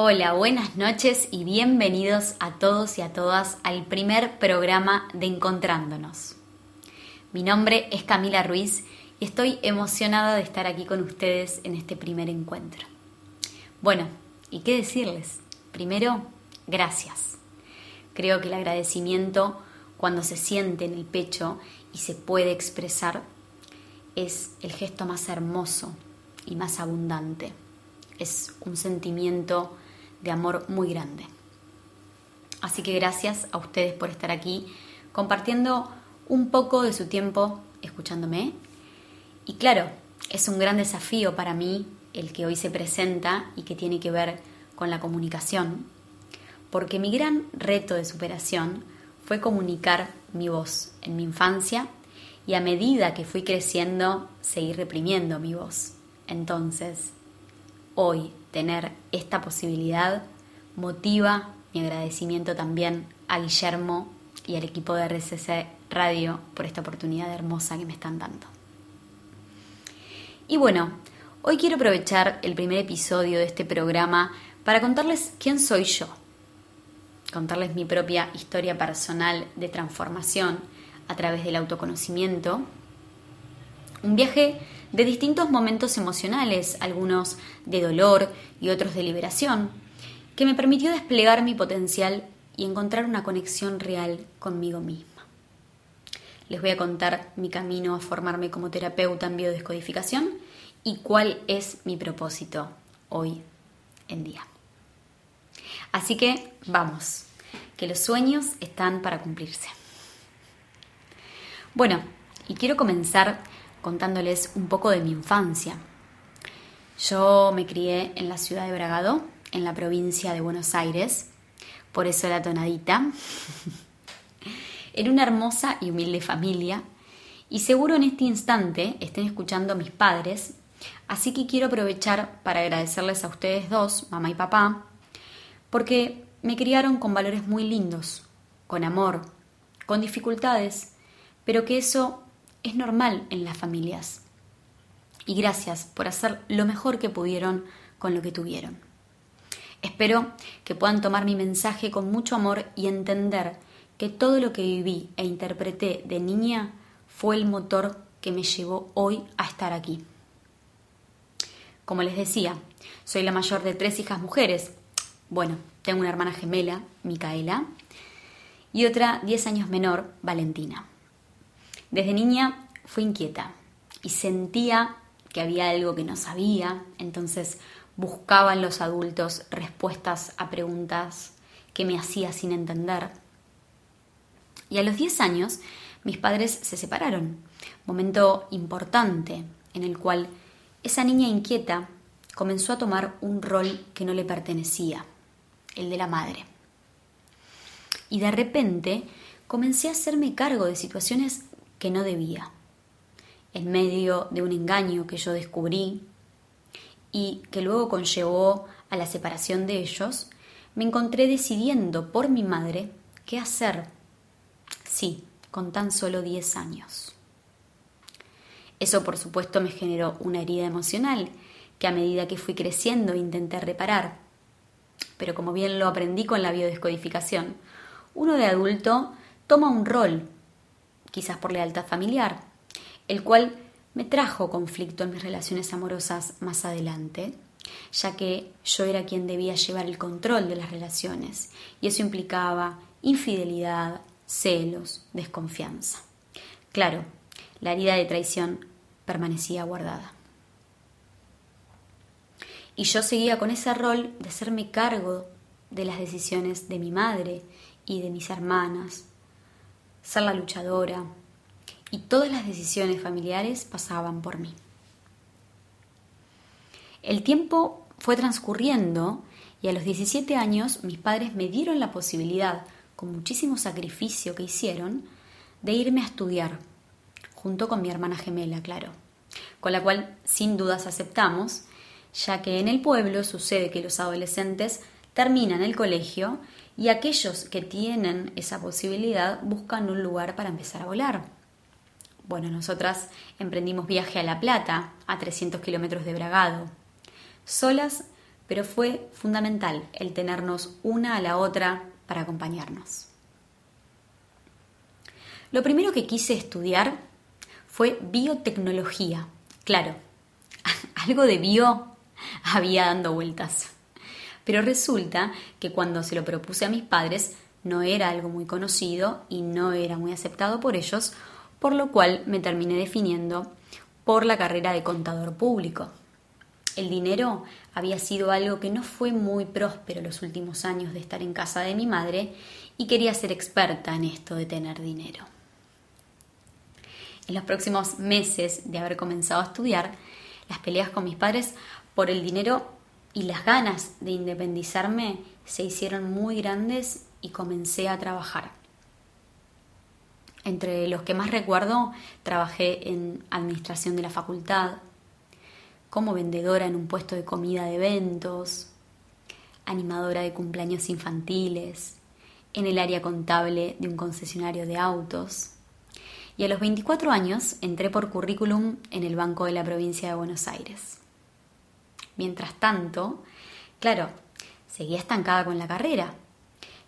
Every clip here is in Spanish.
Hola, buenas noches y bienvenidos a todos y a todas al primer programa de Encontrándonos. Mi nombre es Camila Ruiz y estoy emocionada de estar aquí con ustedes en este primer encuentro. Bueno, ¿y qué decirles? Primero, gracias. Creo que el agradecimiento, cuando se siente en el pecho y se puede expresar, es el gesto más hermoso y más abundante. Es un sentimiento de amor muy grande. Así que gracias a ustedes por estar aquí compartiendo un poco de su tiempo escuchándome. Y claro, es un gran desafío para mí el que hoy se presenta y que tiene que ver con la comunicación, porque mi gran reto de superación fue comunicar mi voz en mi infancia y a medida que fui creciendo seguí reprimiendo mi voz. Entonces, hoy tener esta posibilidad motiva mi agradecimiento también a Guillermo y al equipo de RCC Radio por esta oportunidad hermosa que me están dando. Y bueno, hoy quiero aprovechar el primer episodio de este programa para contarles quién soy yo, contarles mi propia historia personal de transformación a través del autoconocimiento, un viaje de distintos momentos emocionales, algunos de dolor y otros de liberación, que me permitió desplegar mi potencial y encontrar una conexión real conmigo misma. Les voy a contar mi camino a formarme como terapeuta en biodescodificación y cuál es mi propósito hoy en día. Así que vamos, que los sueños están para cumplirse. Bueno, y quiero comenzar contándoles un poco de mi infancia. Yo me crié en la ciudad de Bragado, en la provincia de Buenos Aires, por eso la tonadita, en una hermosa y humilde familia, y seguro en este instante estén escuchando a mis padres, así que quiero aprovechar para agradecerles a ustedes dos, mamá y papá, porque me criaron con valores muy lindos, con amor, con dificultades, pero que eso es normal en las familias. Y gracias por hacer lo mejor que pudieron con lo que tuvieron. Espero que puedan tomar mi mensaje con mucho amor y entender que todo lo que viví e interpreté de niña fue el motor que me llevó hoy a estar aquí. Como les decía, soy la mayor de tres hijas mujeres. Bueno, tengo una hermana gemela, Micaela, y otra diez años menor, Valentina. Desde niña fui inquieta y sentía que había algo que no sabía, entonces buscaba en los adultos respuestas a preguntas que me hacía sin entender. Y a los 10 años mis padres se separaron, momento importante en el cual esa niña inquieta comenzó a tomar un rol que no le pertenecía, el de la madre. Y de repente comencé a hacerme cargo de situaciones que no debía, en medio de un engaño que yo descubrí y que luego conllevó a la separación de ellos, me encontré decidiendo por mi madre qué hacer. Sí, con tan solo 10 años. Eso por supuesto me generó una herida emocional que a medida que fui creciendo intenté reparar. Pero como bien lo aprendí con la biodescodificación, uno de adulto toma un rol quizás por lealtad familiar, el cual me trajo conflicto en mis relaciones amorosas más adelante, ya que yo era quien debía llevar el control de las relaciones y eso implicaba infidelidad, celos, desconfianza. Claro, la herida de traición permanecía guardada. Y yo seguía con ese rol de hacerme cargo de las decisiones de mi madre y de mis hermanas, ser la luchadora, y todas las decisiones familiares pasaban por mí. El tiempo fue transcurriendo y a los 17 años mis padres me dieron la posibilidad, con muchísimo sacrificio que hicieron, de irme a estudiar, junto con mi hermana gemela, claro, con la cual sin dudas aceptamos, ya que en el pueblo sucede que los adolescentes terminan el colegio y aquellos que tienen esa posibilidad buscan un lugar para empezar a volar. Bueno, nosotras emprendimos viaje a La Plata, a 300 kilómetros de Bragado, solas, pero fue fundamental el tenernos una a la otra para acompañarnos. Lo primero que quise estudiar fue biotecnología. Claro, algo de bio había dando vueltas. Pero resulta que cuando se lo propuse a mis padres no era algo muy conocido y no era muy aceptado por ellos, por lo cual me terminé definiendo por la carrera de contador público. El dinero había sido algo que no fue muy próspero los últimos años de estar en casa de mi madre y quería ser experta en esto de tener dinero. En los próximos meses de haber comenzado a estudiar, las peleas con mis padres por el dinero y las ganas de independizarme se hicieron muy grandes y comencé a trabajar. Entre los que más recuerdo, trabajé en administración de la facultad, como vendedora en un puesto de comida de eventos, animadora de cumpleaños infantiles, en el área contable de un concesionario de autos. Y a los 24 años entré por currículum en el Banco de la Provincia de Buenos Aires. Mientras tanto, claro, seguía estancada con la carrera.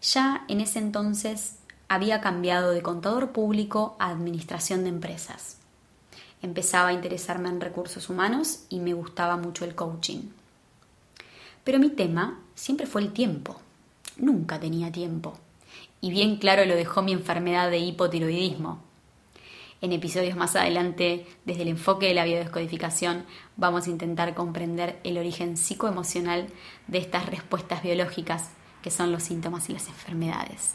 Ya en ese entonces había cambiado de contador público a administración de empresas. Empezaba a interesarme en recursos humanos y me gustaba mucho el coaching. Pero mi tema siempre fue el tiempo. Nunca tenía tiempo. Y bien claro lo dejó mi enfermedad de hipotiroidismo. En episodios más adelante, desde el enfoque de la biodescodificación, vamos a intentar comprender el origen psicoemocional de estas respuestas biológicas que son los síntomas y las enfermedades.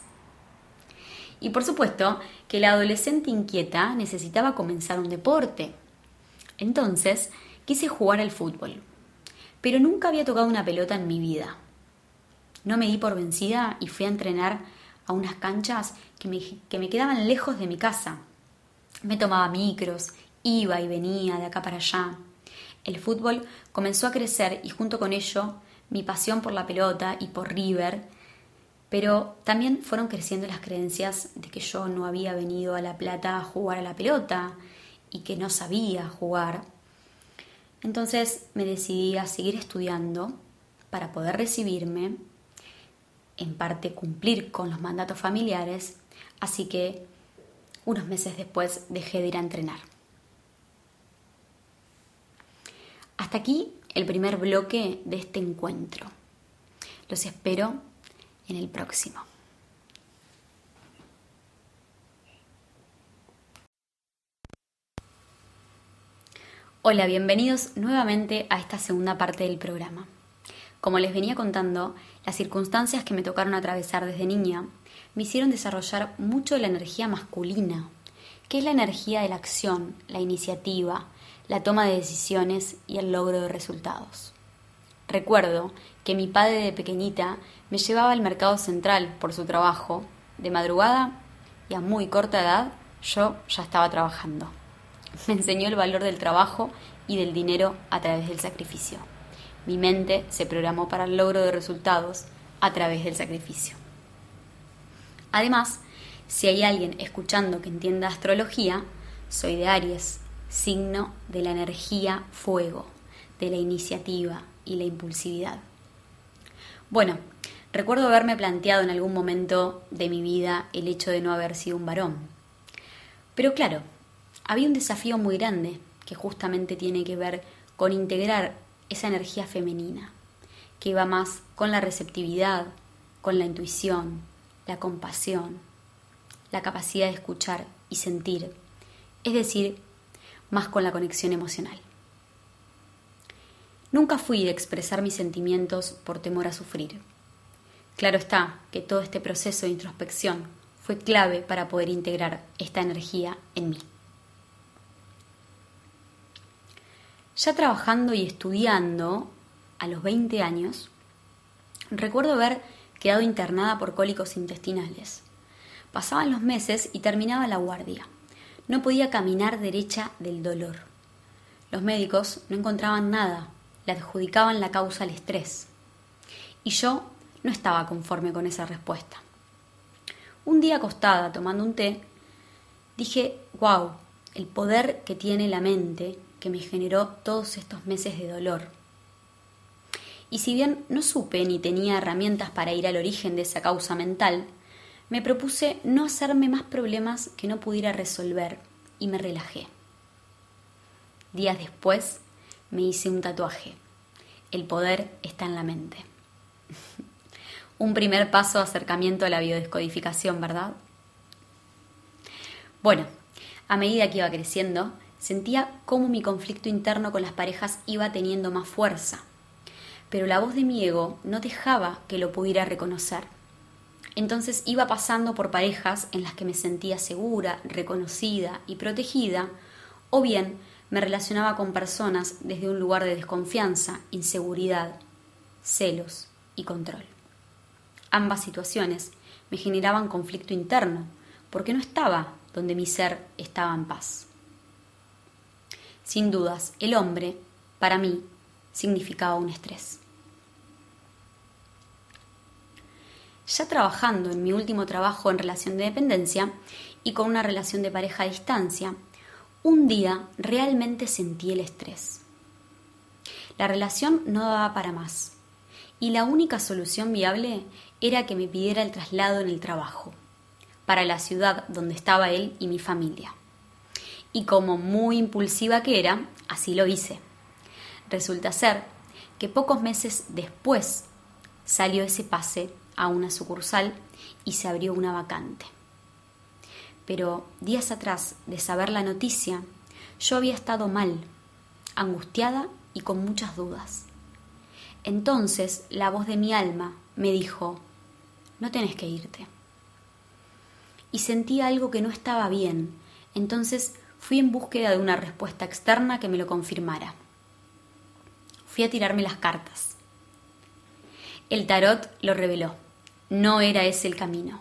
Y por supuesto que la adolescente inquieta necesitaba comenzar un deporte. Entonces quise jugar al fútbol, pero nunca había tocado una pelota en mi vida. No me di por vencida y fui a entrenar a unas canchas que me, que me quedaban lejos de mi casa, me tomaba micros, iba y venía de acá para allá. El fútbol comenzó a crecer y junto con ello mi pasión por la pelota y por River, pero también fueron creciendo las creencias de que yo no había venido a La Plata a jugar a la pelota y que no sabía jugar. Entonces me decidí a seguir estudiando para poder recibirme, en parte cumplir con los mandatos familiares, así que unos meses después dejé de ir a entrenar. Hasta aquí el primer bloque de este encuentro. Los espero en el próximo. Hola, bienvenidos nuevamente a esta segunda parte del programa. Como les venía contando, las circunstancias que me tocaron atravesar desde niña me hicieron desarrollar mucho la energía masculina, que es la energía de la acción, la iniciativa, la toma de decisiones y el logro de resultados. Recuerdo que mi padre de pequeñita me llevaba al mercado central por su trabajo, de madrugada y a muy corta edad yo ya estaba trabajando. Me enseñó el valor del trabajo y del dinero a través del sacrificio. Mi mente se programó para el logro de resultados a través del sacrificio. Además, si hay alguien escuchando que entienda astrología, soy de Aries, signo de la energía fuego, de la iniciativa y la impulsividad. Bueno, recuerdo haberme planteado en algún momento de mi vida el hecho de no haber sido un varón. Pero claro, había un desafío muy grande que justamente tiene que ver con integrar esa energía femenina, que va más con la receptividad, con la intuición, la compasión, la capacidad de escuchar y sentir, es decir, más con la conexión emocional. Nunca fui de expresar mis sentimientos por temor a sufrir. Claro está que todo este proceso de introspección fue clave para poder integrar esta energía en mí. Ya trabajando y estudiando a los 20 años, recuerdo haber quedado internada por cólicos intestinales. Pasaban los meses y terminaba la guardia. No podía caminar derecha del dolor. Los médicos no encontraban nada, le adjudicaban la causa al estrés. Y yo no estaba conforme con esa respuesta. Un día acostada tomando un té, dije, wow, el poder que tiene la mente que me generó todos estos meses de dolor. Y si bien no supe ni tenía herramientas para ir al origen de esa causa mental, me propuse no hacerme más problemas que no pudiera resolver y me relajé. Días después me hice un tatuaje. El poder está en la mente. un primer paso de acercamiento a la biodescodificación, ¿verdad? Bueno, a medida que iba creciendo, sentía cómo mi conflicto interno con las parejas iba teniendo más fuerza, pero la voz de mi ego no dejaba que lo pudiera reconocer. Entonces iba pasando por parejas en las que me sentía segura, reconocida y protegida, o bien me relacionaba con personas desde un lugar de desconfianza, inseguridad, celos y control. Ambas situaciones me generaban conflicto interno, porque no estaba donde mi ser estaba en paz. Sin dudas, el hombre, para mí, significaba un estrés. Ya trabajando en mi último trabajo en relación de dependencia y con una relación de pareja a distancia, un día realmente sentí el estrés. La relación no daba para más y la única solución viable era que me pidiera el traslado en el trabajo, para la ciudad donde estaba él y mi familia. Y como muy impulsiva que era, así lo hice. Resulta ser que pocos meses después salió ese pase a una sucursal y se abrió una vacante. Pero días atrás de saber la noticia, yo había estado mal, angustiada y con muchas dudas. Entonces la voz de mi alma me dijo, no tenés que irte. Y sentí algo que no estaba bien, entonces fui en búsqueda de una respuesta externa que me lo confirmara. Fui a tirarme las cartas. El tarot lo reveló, no era ese el camino.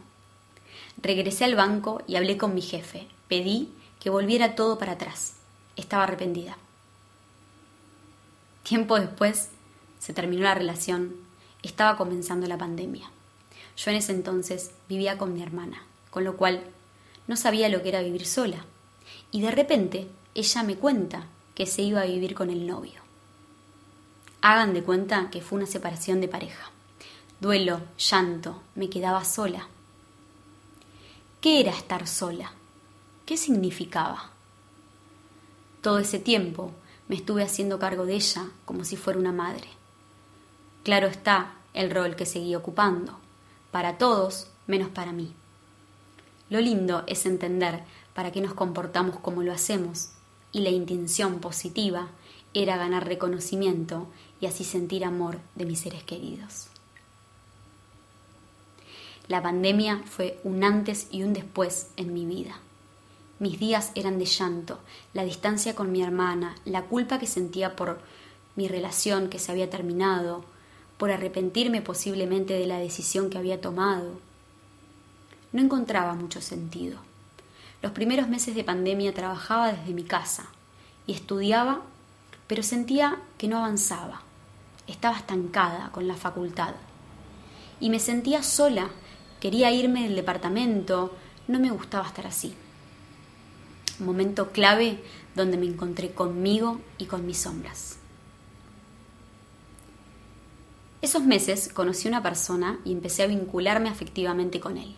Regresé al banco y hablé con mi jefe. Pedí que volviera todo para atrás. Estaba arrepentida. Tiempo después se terminó la relación. Estaba comenzando la pandemia. Yo en ese entonces vivía con mi hermana, con lo cual no sabía lo que era vivir sola. Y de repente ella me cuenta que se iba a vivir con el novio. Hagan de cuenta que fue una separación de pareja. Duelo, llanto, me quedaba sola. ¿Qué era estar sola? ¿Qué significaba? Todo ese tiempo me estuve haciendo cargo de ella como si fuera una madre. Claro está el rol que seguí ocupando, para todos menos para mí. Lo lindo es entender para qué nos comportamos como lo hacemos, y la intención positiva era ganar reconocimiento y así sentir amor de mis seres queridos. La pandemia fue un antes y un después en mi vida. Mis días eran de llanto, la distancia con mi hermana, la culpa que sentía por mi relación que se había terminado, por arrepentirme posiblemente de la decisión que había tomado. No encontraba mucho sentido. Los primeros meses de pandemia trabajaba desde mi casa y estudiaba, pero sentía que no avanzaba. Estaba estancada con la facultad. Y me sentía sola Quería irme del departamento, no me gustaba estar así. Momento clave donde me encontré conmigo y con mis sombras. Esos meses conocí a una persona y empecé a vincularme afectivamente con él.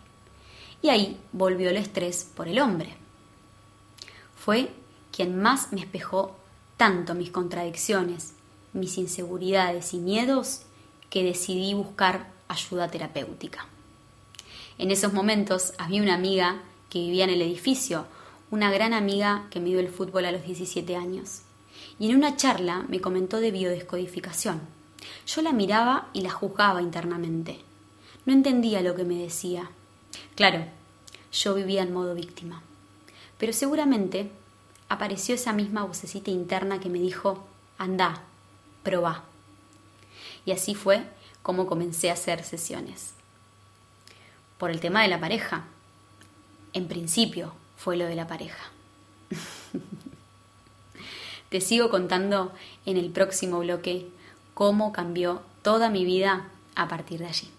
Y ahí volvió el estrés por el hombre. Fue quien más me espejó tanto mis contradicciones, mis inseguridades y miedos que decidí buscar ayuda terapéutica. En esos momentos había una amiga que vivía en el edificio, una gran amiga que me dio el fútbol a los 17 años. Y en una charla me comentó de biodescodificación. Yo la miraba y la juzgaba internamente. No entendía lo que me decía. Claro, yo vivía en modo víctima. Pero seguramente apareció esa misma vocecita interna que me dijo, anda, probá. Y así fue como comencé a hacer sesiones por el tema de la pareja. En principio fue lo de la pareja. Te sigo contando en el próximo bloque cómo cambió toda mi vida a partir de allí.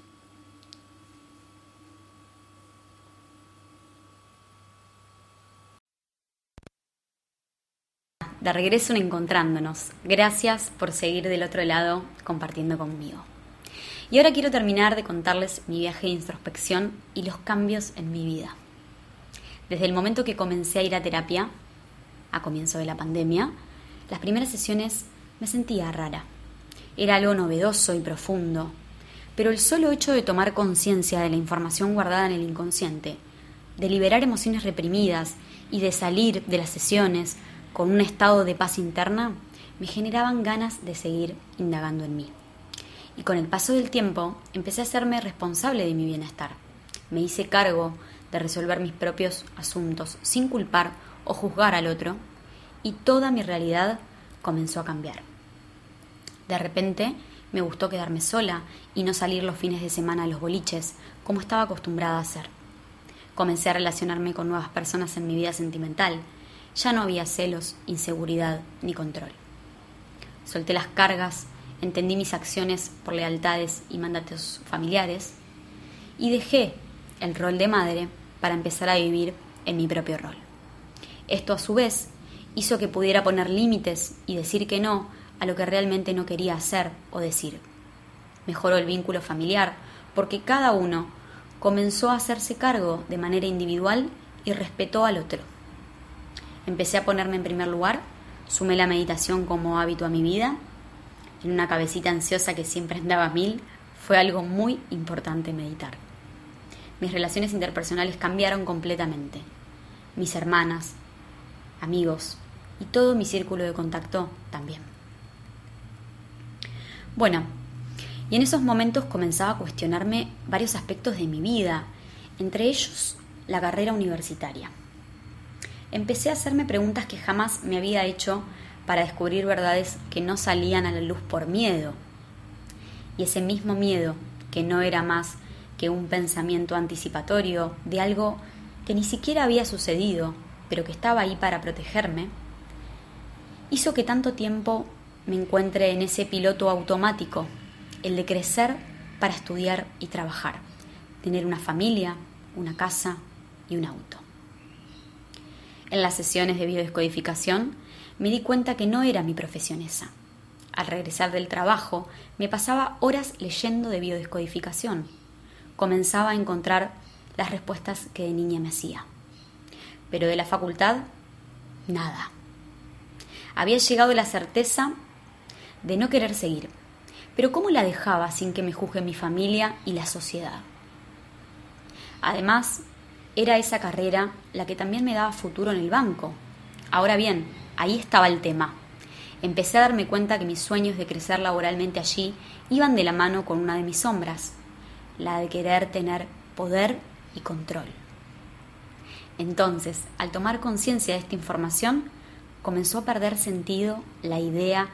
De regreso en Encontrándonos. Gracias por seguir del otro lado compartiendo conmigo. Y ahora quiero terminar de contarles mi viaje de introspección y los cambios en mi vida. Desde el momento que comencé a ir a terapia, a comienzo de la pandemia, las primeras sesiones me sentía rara. Era algo novedoso y profundo, pero el solo hecho de tomar conciencia de la información guardada en el inconsciente, de liberar emociones reprimidas y de salir de las sesiones con un estado de paz interna, me generaban ganas de seguir indagando en mí. Y con el paso del tiempo empecé a hacerme responsable de mi bienestar. Me hice cargo de resolver mis propios asuntos sin culpar o juzgar al otro y toda mi realidad comenzó a cambiar. De repente me gustó quedarme sola y no salir los fines de semana a los boliches, como estaba acostumbrada a hacer. Comencé a relacionarme con nuevas personas en mi vida sentimental. Ya no había celos, inseguridad ni control. Solté las cargas, entendí mis acciones por lealtades y mandatos familiares y dejé el rol de madre para empezar a vivir en mi propio rol. Esto a su vez hizo que pudiera poner límites y decir que no a lo que realmente no quería hacer o decir. Mejoró el vínculo familiar porque cada uno comenzó a hacerse cargo de manera individual y respetó al otro. Empecé a ponerme en primer lugar, sumé la meditación como hábito a mi vida. En una cabecita ansiosa que siempre andaba a mil, fue algo muy importante meditar. Mis relaciones interpersonales cambiaron completamente. Mis hermanas, amigos y todo mi círculo de contacto también. Bueno, y en esos momentos comenzaba a cuestionarme varios aspectos de mi vida, entre ellos la carrera universitaria. Empecé a hacerme preguntas que jamás me había hecho para descubrir verdades que no salían a la luz por miedo. Y ese mismo miedo, que no era más que un pensamiento anticipatorio de algo que ni siquiera había sucedido, pero que estaba ahí para protegerme, hizo que tanto tiempo me encuentre en ese piloto automático el de crecer para estudiar y trabajar, tener una familia, una casa y un auto. En las sesiones de biodescodificación me di cuenta que no era mi profesión esa. Al regresar del trabajo me pasaba horas leyendo de biodescodificación. Comenzaba a encontrar las respuestas que de niña me hacía. Pero de la facultad, nada. Había llegado la certeza de no querer seguir, pero ¿cómo la dejaba sin que me juzgue mi familia y la sociedad? Además, era esa carrera la que también me daba futuro en el banco. Ahora bien, ahí estaba el tema. Empecé a darme cuenta que mis sueños de crecer laboralmente allí iban de la mano con una de mis sombras, la de querer tener poder y control. Entonces, al tomar conciencia de esta información, comenzó a perder sentido la idea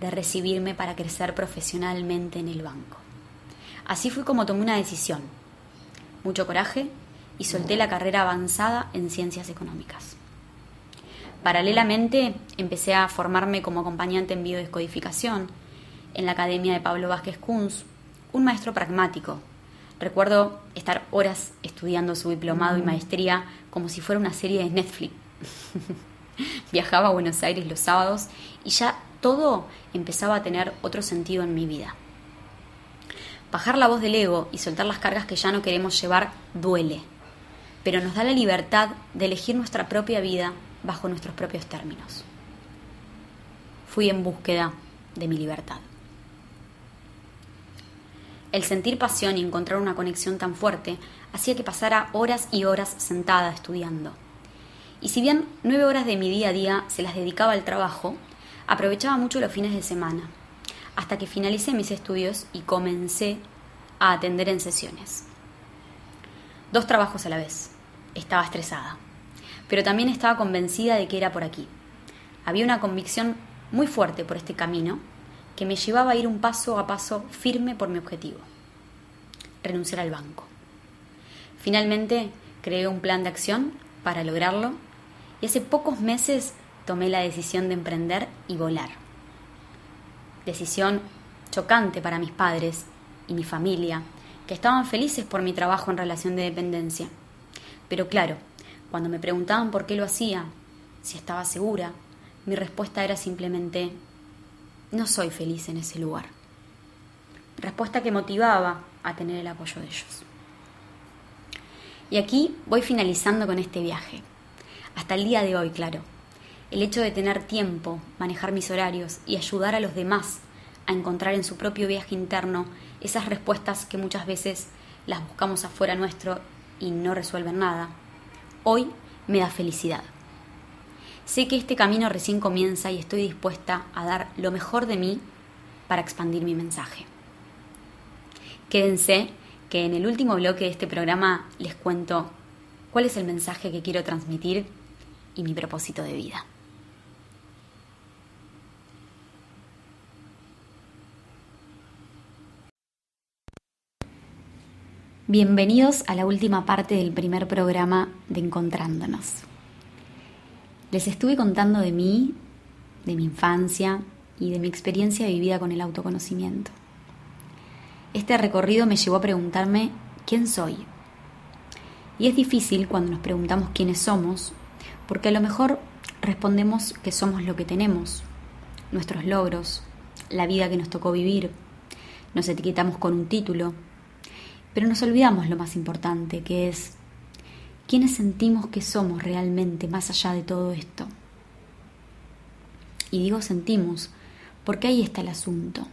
de recibirme para crecer profesionalmente en el banco. Así fue como tomé una decisión, mucho coraje y solté la carrera avanzada en ciencias económicas. Paralelamente empecé a formarme como acompañante en biodescodificación en la Academia de Pablo Vázquez Kunz, un maestro pragmático. Recuerdo estar horas estudiando su diplomado y maestría como si fuera una serie de Netflix. Viajaba a Buenos Aires los sábados y ya todo empezaba a tener otro sentido en mi vida. Bajar la voz del ego y soltar las cargas que ya no queremos llevar duele, pero nos da la libertad de elegir nuestra propia vida bajo nuestros propios términos. Fui en búsqueda de mi libertad. El sentir pasión y encontrar una conexión tan fuerte hacía que pasara horas y horas sentada estudiando. Y si bien nueve horas de mi día a día se las dedicaba al trabajo, Aprovechaba mucho los fines de semana, hasta que finalicé mis estudios y comencé a atender en sesiones. Dos trabajos a la vez. Estaba estresada, pero también estaba convencida de que era por aquí. Había una convicción muy fuerte por este camino que me llevaba a ir un paso a paso firme por mi objetivo, renunciar al banco. Finalmente creé un plan de acción para lograrlo y hace pocos meses tomé la decisión de emprender y volar. Decisión chocante para mis padres y mi familia, que estaban felices por mi trabajo en relación de dependencia. Pero claro, cuando me preguntaban por qué lo hacía, si estaba segura, mi respuesta era simplemente, no soy feliz en ese lugar. Respuesta que motivaba a tener el apoyo de ellos. Y aquí voy finalizando con este viaje. Hasta el día de hoy, claro. El hecho de tener tiempo, manejar mis horarios y ayudar a los demás a encontrar en su propio viaje interno esas respuestas que muchas veces las buscamos afuera nuestro y no resuelven nada, hoy me da felicidad. Sé que este camino recién comienza y estoy dispuesta a dar lo mejor de mí para expandir mi mensaje. Quédense que en el último bloque de este programa les cuento cuál es el mensaje que quiero transmitir y mi propósito de vida. Bienvenidos a la última parte del primer programa de Encontrándonos. Les estuve contando de mí, de mi infancia y de mi experiencia vivida con el autoconocimiento. Este recorrido me llevó a preguntarme quién soy. Y es difícil cuando nos preguntamos quiénes somos, porque a lo mejor respondemos que somos lo que tenemos, nuestros logros, la vida que nos tocó vivir, nos etiquetamos con un título, pero nos olvidamos lo más importante, que es quiénes sentimos que somos realmente más allá de todo esto. Y digo sentimos, porque ahí está el asunto,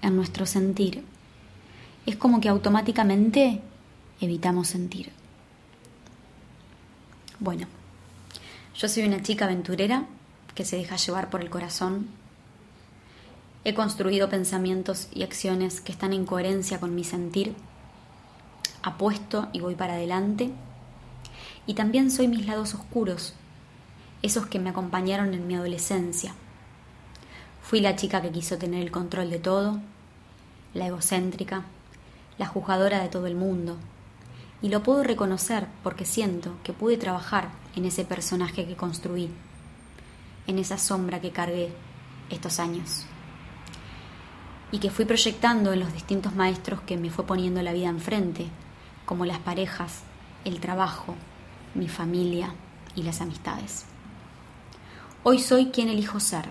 en nuestro sentir. Es como que automáticamente evitamos sentir. Bueno, yo soy una chica aventurera que se deja llevar por el corazón. He construido pensamientos y acciones que están en coherencia con mi sentir apuesto y voy para adelante. Y también soy mis lados oscuros, esos que me acompañaron en mi adolescencia. Fui la chica que quiso tener el control de todo, la egocéntrica, la juzgadora de todo el mundo. Y lo puedo reconocer porque siento que pude trabajar en ese personaje que construí, en esa sombra que cargué estos años. Y que fui proyectando en los distintos maestros que me fue poniendo la vida enfrente, como las parejas, el trabajo, mi familia y las amistades. Hoy soy quien elijo ser,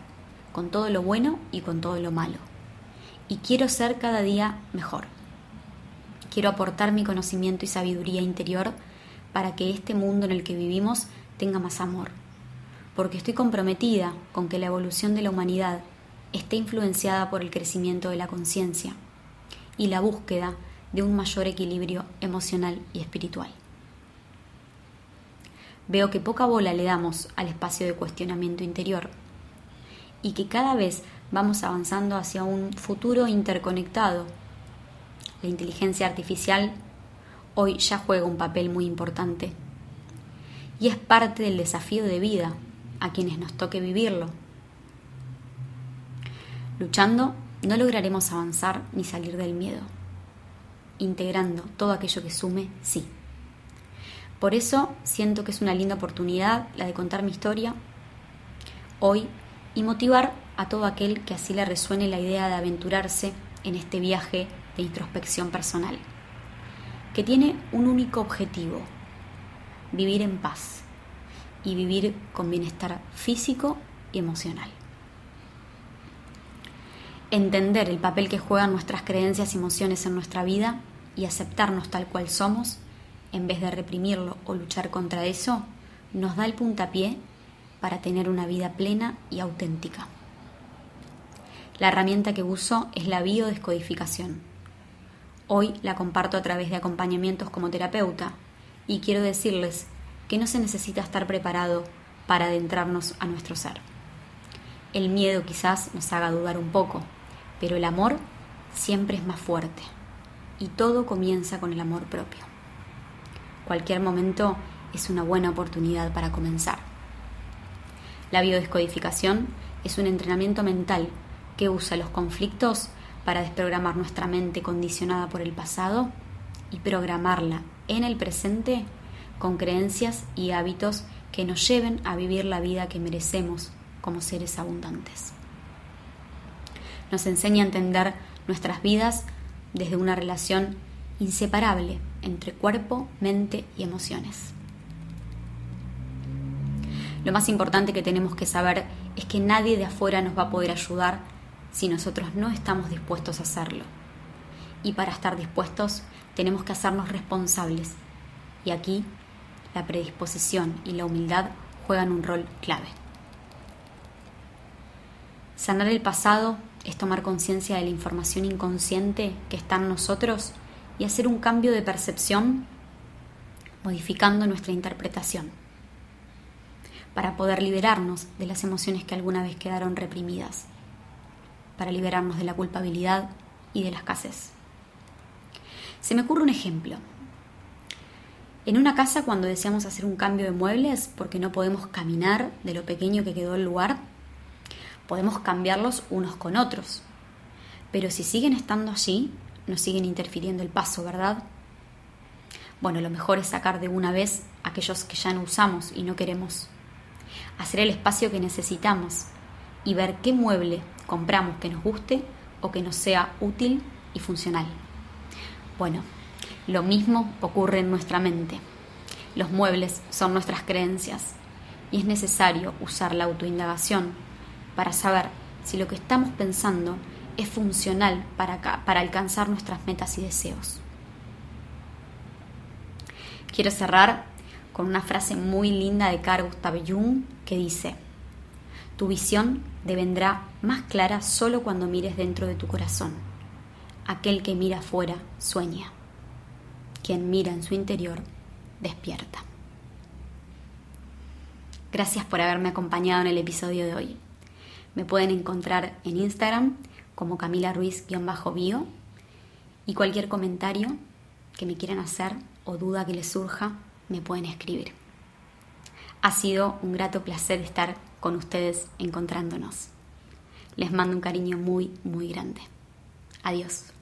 con todo lo bueno y con todo lo malo. Y quiero ser cada día mejor. Quiero aportar mi conocimiento y sabiduría interior para que este mundo en el que vivimos tenga más amor. Porque estoy comprometida con que la evolución de la humanidad esté influenciada por el crecimiento de la conciencia y la búsqueda de un mayor equilibrio emocional y espiritual. Veo que poca bola le damos al espacio de cuestionamiento interior y que cada vez vamos avanzando hacia un futuro interconectado. La inteligencia artificial hoy ya juega un papel muy importante y es parte del desafío de vida a quienes nos toque vivirlo. Luchando no lograremos avanzar ni salir del miedo integrando todo aquello que sume, sí. Por eso siento que es una linda oportunidad la de contar mi historia hoy y motivar a todo aquel que así le resuene la idea de aventurarse en este viaje de introspección personal, que tiene un único objetivo, vivir en paz y vivir con bienestar físico y emocional. Entender el papel que juegan nuestras creencias y emociones en nuestra vida y aceptarnos tal cual somos, en vez de reprimirlo o luchar contra eso, nos da el puntapié para tener una vida plena y auténtica. La herramienta que uso es la biodescodificación. Hoy la comparto a través de acompañamientos como terapeuta y quiero decirles que no se necesita estar preparado para adentrarnos a nuestro ser. El miedo quizás nos haga dudar un poco, pero el amor siempre es más fuerte y todo comienza con el amor propio. Cualquier momento es una buena oportunidad para comenzar. La biodescodificación es un entrenamiento mental que usa los conflictos para desprogramar nuestra mente condicionada por el pasado y programarla en el presente con creencias y hábitos que nos lleven a vivir la vida que merecemos como seres abundantes. Nos enseña a entender nuestras vidas desde una relación inseparable entre cuerpo, mente y emociones. Lo más importante que tenemos que saber es que nadie de afuera nos va a poder ayudar si nosotros no estamos dispuestos a hacerlo. Y para estar dispuestos tenemos que hacernos responsables. Y aquí la predisposición y la humildad juegan un rol clave. Sanar el pasado es tomar conciencia de la información inconsciente que está en nosotros y hacer un cambio de percepción modificando nuestra interpretación para poder liberarnos de las emociones que alguna vez quedaron reprimidas, para liberarnos de la culpabilidad y de la escasez. Se me ocurre un ejemplo. En una casa cuando deseamos hacer un cambio de muebles porque no podemos caminar de lo pequeño que quedó el lugar, podemos cambiarlos unos con otros. Pero si siguen estando allí, nos siguen interfiriendo el paso, ¿verdad? Bueno, lo mejor es sacar de una vez aquellos que ya no usamos y no queremos hacer el espacio que necesitamos y ver qué mueble compramos que nos guste o que nos sea útil y funcional. Bueno, lo mismo ocurre en nuestra mente. Los muebles son nuestras creencias y es necesario usar la autoindagación para saber si lo que estamos pensando es funcional para, para alcanzar nuestras metas y deseos. Quiero cerrar con una frase muy linda de Carl Gustav Jung que dice, tu visión devendrá más clara solo cuando mires dentro de tu corazón. Aquel que mira afuera sueña. Quien mira en su interior despierta. Gracias por haberme acompañado en el episodio de hoy. Me pueden encontrar en Instagram como Camila Ruiz-bio y cualquier comentario que me quieran hacer o duda que les surja me pueden escribir. Ha sido un grato placer estar con ustedes encontrándonos. Les mando un cariño muy, muy grande. Adiós.